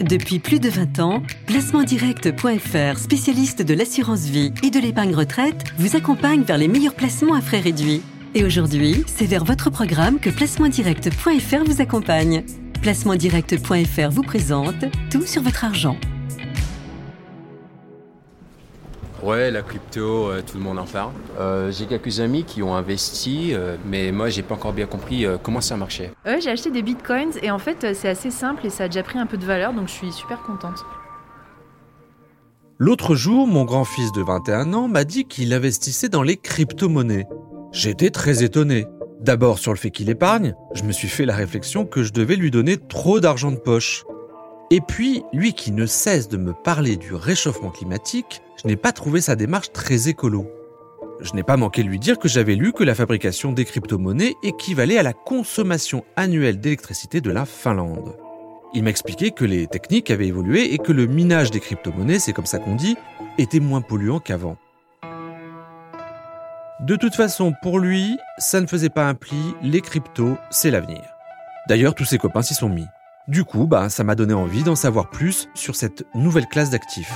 Depuis plus de 20 ans, placementdirect.fr, spécialiste de l'assurance vie et de l'épargne retraite, vous accompagne vers les meilleurs placements à frais réduits. Et aujourd'hui, c'est vers votre programme que placementdirect.fr vous accompagne. Placementdirect.fr vous présente tout sur votre argent. Ouais, la crypto, euh, tout le monde en parle. Euh, j'ai quelques amis qui ont investi, euh, mais moi, j'ai pas encore bien compris comment ça marchait. Ouais, j'ai acheté des bitcoins et en fait, c'est assez simple et ça a déjà pris un peu de valeur, donc je suis super contente. L'autre jour, mon grand-fils de 21 ans m'a dit qu'il investissait dans les crypto-monnaies. J'étais très étonné. D'abord sur le fait qu'il épargne, je me suis fait la réflexion que je devais lui donner trop d'argent de poche. Et puis, lui qui ne cesse de me parler du réchauffement climatique, je n'ai pas trouvé sa démarche très écolo. Je n'ai pas manqué de lui dire que j'avais lu que la fabrication des crypto-monnaies équivalait à la consommation annuelle d'électricité de la Finlande. Il m'expliquait que les techniques avaient évolué et que le minage des crypto-monnaies, c'est comme ça qu'on dit, était moins polluant qu'avant. De toute façon, pour lui, ça ne faisait pas un pli, les cryptos, c'est l'avenir. D'ailleurs, tous ses copains s'y sont mis. Du coup, bah, ça m'a donné envie d'en savoir plus sur cette nouvelle classe d'actifs.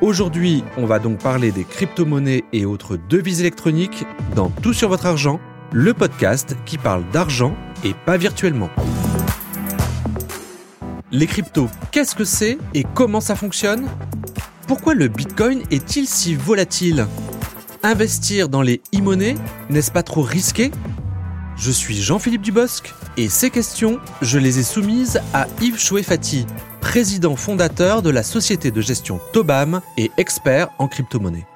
Aujourd'hui, on va donc parler des crypto-monnaies et autres devises électroniques dans Tout sur votre argent, le podcast qui parle d'argent et pas virtuellement. Les cryptos, qu'est-ce que c'est et comment ça fonctionne? Pourquoi le Bitcoin est-il si volatile? Investir dans les e-monnaies, n'est-ce pas trop risqué? Je suis Jean-Philippe Dubosc et ces questions, je les ai soumises à Yves Chouefati, président fondateur de la société de gestion Tobam et expert en crypto-monnaie.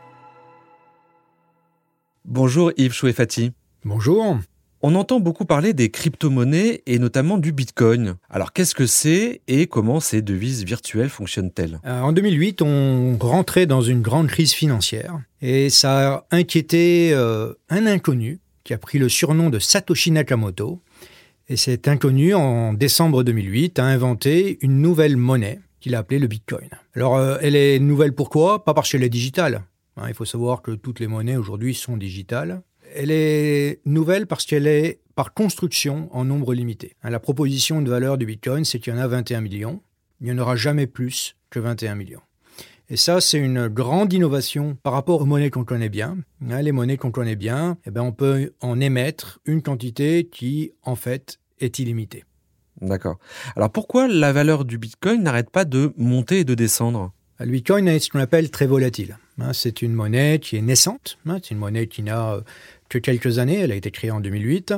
Bonjour Yves Chouefati. Bonjour. On entend beaucoup parler des crypto-monnaies et notamment du Bitcoin. Alors qu'est-ce que c'est et comment ces devises virtuelles fonctionnent-elles? Euh, En 2008, on rentrait dans une grande crise financière et ça a inquiété euh, un inconnu qui a pris le surnom de Satoshi Nakamoto et cet inconnu, en décembre 2008, a inventé une nouvelle monnaie qu'il a appelée le Bitcoin. Alors, euh, elle est nouvelle pourquoi? Pas parce qu'elle est digitale. Hein, il faut savoir que toutes les monnaies aujourd'hui sont digitales. Elle est nouvelle parce qu'elle est par construction en nombre limité. Hein, la proposition de valeur du Bitcoin, c'est qu'il y en a 21 millions. Il n'y en aura jamais plus que 21 millions. Et ça, c'est une grande innovation par rapport aux monnaies qu'on connaît bien. Hein, les monnaies qu'on connaît bien, eh bien, on peut en émettre une quantité qui, en fait, est illimité. D'accord. Alors pourquoi la valeur du Bitcoin n'arrête pas de monter et de descendre? Le Bitcoin est ce qu'on appelle très volatile. Hein. C'est une monnaie qui est naissante. Hein. C'est une monnaie qui n'a euh, que quelques années. Elle a été créée en 2008.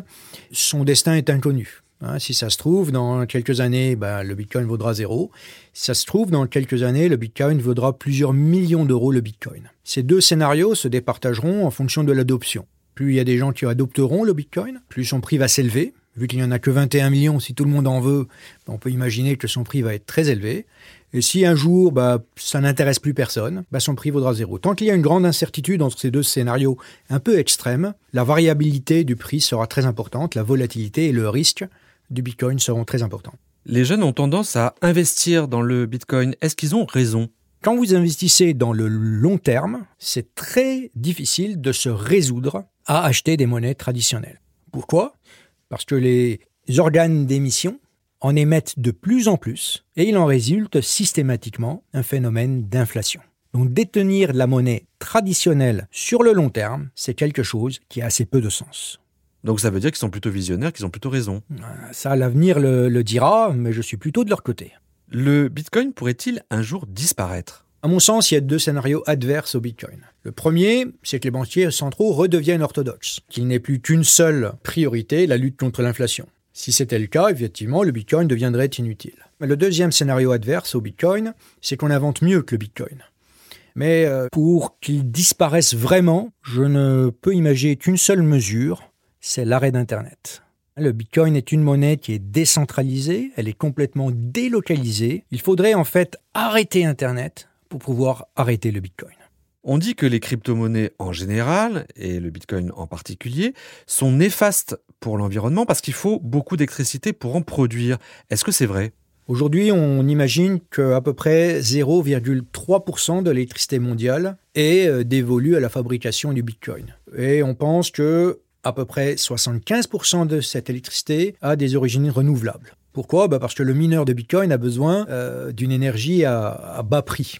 Son destin est inconnu. Hein. Si ça se trouve, dans quelques années, ben, le Bitcoin vaudra zéro. Si ça se trouve, dans quelques années, le Bitcoin vaudra plusieurs millions d'euros le Bitcoin. Ces deux scénarios se départageront en fonction de l'adoption. Plus il y a des gens qui adopteront le Bitcoin, plus son prix va s'élever, Vu qu'il n'y en a que 21 millions, si tout le monde en veut, on peut imaginer que son prix va être très élevé. Et si un jour, bah, ça n'intéresse plus personne, bah, son prix vaudra zéro. Tant qu'il y a une grande incertitude entre ces deux scénarios un peu extrêmes, la variabilité du prix sera très importante, la volatilité et le risque du Bitcoin seront très importants. Les jeunes ont tendance à investir dans le Bitcoin. Est-ce qu'ils ont raison? Quand vous investissez dans le long terme, c'est très difficile de se résoudre à acheter des monnaies traditionnelles. Pourquoi? Parce que les organes d'émission en émettent de plus en plus et il en résulte systématiquement un phénomène d'inflation. Donc détenir de la monnaie traditionnelle sur le long terme, c'est quelque chose qui a assez peu de sens. Donc ça veut dire qu'ils sont plutôt visionnaires, qu'ils ont plutôt raison. Euh, ça, l'avenir le, le dira, mais je suis plutôt de leur côté. Le Bitcoin pourrait-il un jour disparaître? À mon sens, il y a deux scénarios adverses au Bitcoin. Le premier, c'est que les banquiers centraux redeviennent orthodoxes, qu'il n'est plus qu'une seule priorité, la lutte contre l'inflation. Si c'était le cas, effectivement, le Bitcoin deviendrait inutile. Mais le deuxième scénario adverse au Bitcoin, c'est qu'on invente mieux que le Bitcoin. Mais euh, pour qu'il disparaisse vraiment, je ne peux imaginer qu'une seule mesure, c'est l'arrêt d'Internet. Le Bitcoin est une monnaie qui est décentralisée, elle est complètement délocalisée. Il faudrait en fait arrêter Internet pour pouvoir arrêter le Bitcoin. On dit que les crypto-monnaies en général, et le Bitcoin en particulier, sont néfastes pour l'environnement parce qu'il faut beaucoup d'électricité pour en produire. Est-ce que c'est vrai? Aujourd'hui, on imagine qu'à peu près 0,3% de l'électricité mondiale est euh, dévolue à la fabrication du Bitcoin. Et on pense que à peu près 75% de cette électricité a des origines renouvelables. Pourquoi? Bah Parce que le mineur de Bitcoin a besoin euh, d'une énergie à, bas prix.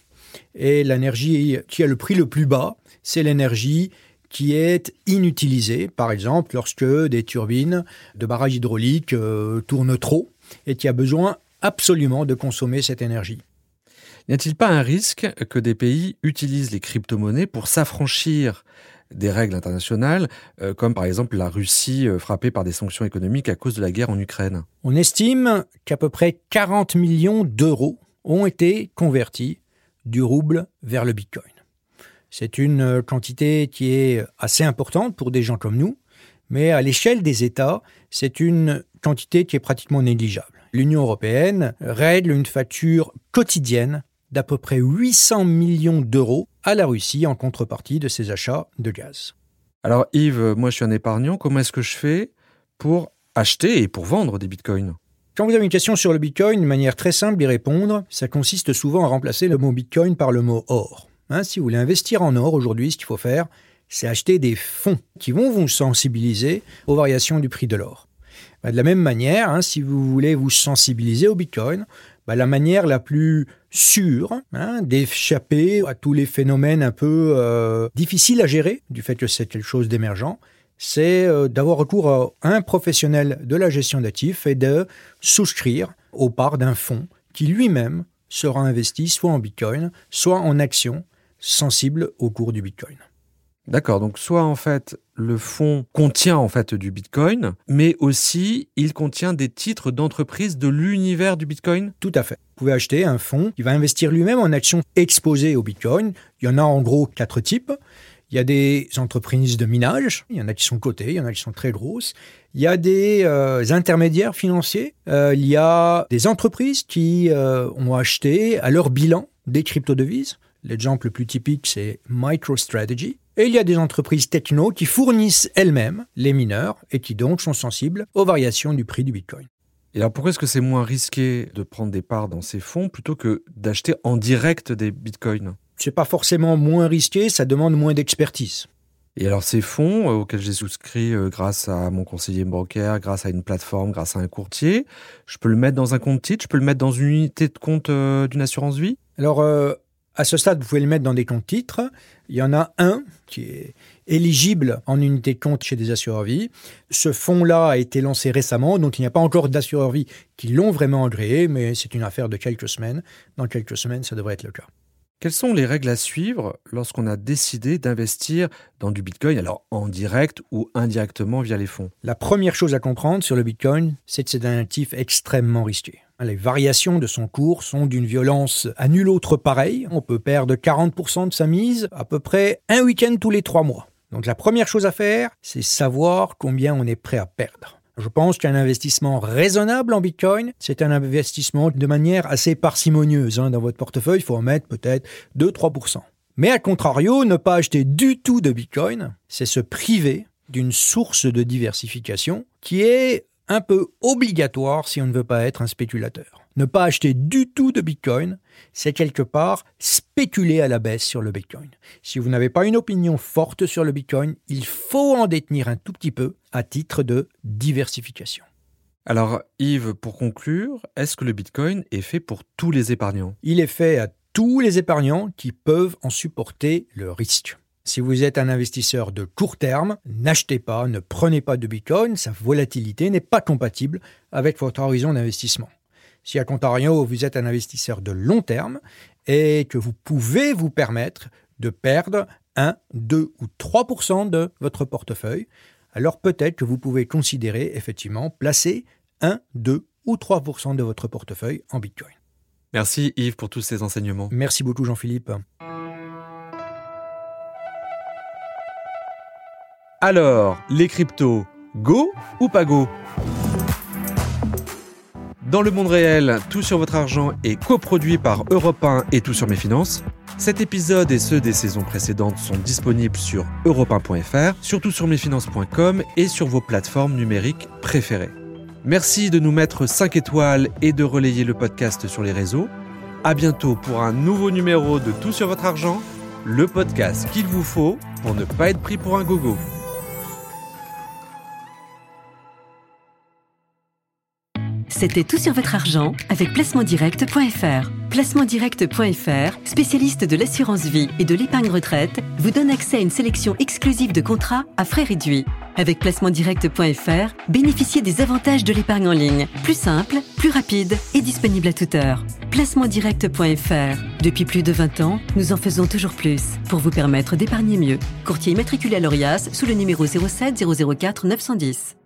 Et l'énergie qui a le prix le plus bas, c'est l'énergie qui est inutilisée, par exemple lorsque des turbines de barrages hydrauliques euh, tournent trop et qui a besoin absolument de consommer cette énergie. N'y a-t-il pas un risque que des pays utilisent les crypto-monnaies pour s'affranchir des règles internationales, euh, comme par exemple la Russie euh, frappée par des sanctions économiques à cause de la guerre en Ukraine On estime qu'à peu près 40 millions d'euros ont été convertis du rouble vers le Bitcoin. C'est une euh, quantité qui est assez importante pour des gens comme nous, mais à l'échelle des États, c'est une quantité qui est pratiquement négligeable. L'Union européenne règle une facture quotidienne d'à peu près 800 millions d'euros à la Russie en contrepartie de ses achats de gaz. Alors Yves, moi je suis un épargnant, comment est-ce que je fais pour acheter et pour vendre des bitcoins? Quand vous avez une question sur le Bitcoin, une manière très simple d'y répondre, ça consiste souvent à remplacer le mot Bitcoin par le mot or. Hein, si vous voulez investir en or aujourd'hui, ce qu'il faut faire, c'est acheter des fonds qui vont vous sensibiliser aux variations du prix de l'or. Bah, de la même manière, hein, si vous voulez vous sensibiliser au Bitcoin, bah, la manière la plus sûre hein, d'échapper à tous les phénomènes un peu euh, difficiles à gérer, du fait que c'est quelque chose d'émergent, c'est euh, d'avoir recours à un professionnel de la gestion d'actifs et de souscrire aux parts d'un fonds qui lui-même sera investi soit en Bitcoin, soit en actions sensibles au cours du Bitcoin. D'accord, donc soit en fait le fonds contient en fait du Bitcoin, mais aussi il contient des titres d'entreprise de l'univers du Bitcoin Tout à fait. Vous pouvez acheter un fonds qui va investir lui-même en actions exposées au Bitcoin. Il y en a en gros quatre types. Il y a des entreprises de minage, il y en a qui sont cotées, il y en a qui sont très grosses. Il y a des euh, intermédiaires financiers, euh, il y a des entreprises qui euh, ont acheté à leur bilan des crypto-devises. L'exemple le plus typique, c'est MicroStrategy. Et il y a des entreprises techno qui fournissent elles-mêmes les mineurs et qui donc sont sensibles aux variations du prix du Bitcoin. Et alors pourquoi est-ce que c'est moins risqué de prendre des parts dans ces fonds plutôt que d'acheter en direct des Bitcoins? C'est pas forcément moins risqué, ça demande moins d'expertise. Et alors ces fonds euh, auxquels j'ai souscrit euh, grâce à mon conseiller bancaire, grâce à une plateforme, grâce à un courtier, je peux le mettre dans un compte titre, je peux le mettre dans une unité de compte euh, d'une assurance vie? Alors à ce stade, vous pouvez le mettre dans des comptes titres. Il y en a un qui est éligible en unité de compte chez des assureurs vie. Ce fonds-là a été lancé récemment, donc il n'y a pas encore d'assureurs vie qui l'ont vraiment agréé, mais c'est une affaire de quelques semaines. Dans quelques semaines, ça devrait être le cas. Quelles sont les règles à suivre lorsqu'on a décidé d'investir dans du Bitcoin, alors en direct ou indirectement via les fonds? La première chose à comprendre sur le Bitcoin, c'est que c'est un actif extrêmement risqué. Les variations de son cours sont d'une violence à nul autre pareil. On peut perdre 40% de sa mise à peu près un week-end tous les trois mois. Donc la première chose à faire, c'est savoir combien on est prêt à perdre. Je pense qu'un investissement raisonnable en Bitcoin, c'est un investissement de manière assez parcimonieuse. Hein. Dans votre portefeuille, il faut en mettre peut-être 2-3%. Mais à contrario, ne pas acheter du tout de Bitcoin, c'est se priver d'une source de diversification qui est un peu obligatoire si on ne veut pas être un spéculateur. Ne pas acheter du tout de Bitcoin, c'est quelque part spéculer à la baisse sur le Bitcoin. Si vous n'avez pas une opinion forte sur le Bitcoin, il faut en détenir un tout petit peu à titre de diversification. Alors Yves, pour conclure, est-ce que le Bitcoin est fait pour tous les épargnants? Il est fait à tous les épargnants qui peuvent en supporter le risque. Si vous êtes un investisseur de court terme, n'achetez pas, ne prenez pas de Bitcoin, sa volatilité n'est pas compatible avec votre horizon d'investissement. Si à contrario, vous êtes un investisseur de long terme et que vous pouvez vous permettre de perdre 1, 2 ou 3% de votre portefeuille, alors peut-être que vous pouvez considérer effectivement placer 1, 2 ou 3% de votre portefeuille en Bitcoin. Merci Yves pour tous ces enseignements. Merci beaucoup Jean-Philippe. Alors, les cryptos, go ou pas go? Dans le monde réel, Tout sur votre argent est coproduit par Europe 1 et Tout sur mes finances. Cet épisode et ceux des saisons précédentes sont disponibles sur europe1.fr, sur toutsurmesfinances.com et sur vos plateformes numériques préférées. Merci de nous mettre 5 étoiles et de relayer le podcast sur les réseaux. À bientôt pour un nouveau numéro de Tout sur votre argent, le podcast qu'il vous faut pour ne pas être pris pour un gogo. C'était tout sur votre argent avec placementdirect.fr. Placementdirect.fr, spécialiste de l'assurance vie et de l'épargne retraite, vous donne accès à une sélection exclusive de contrats à frais réduits. Avec placementdirect.fr, bénéficiez des avantages de l'épargne en ligne. Plus simple, plus rapide et disponible à toute heure. Placementdirect.fr. Depuis plus de 20 ans, nous en faisons toujours plus pour vous permettre d'épargner mieux. Courtier immatriculé à l'ORIAS sous le numéro 07 004 910.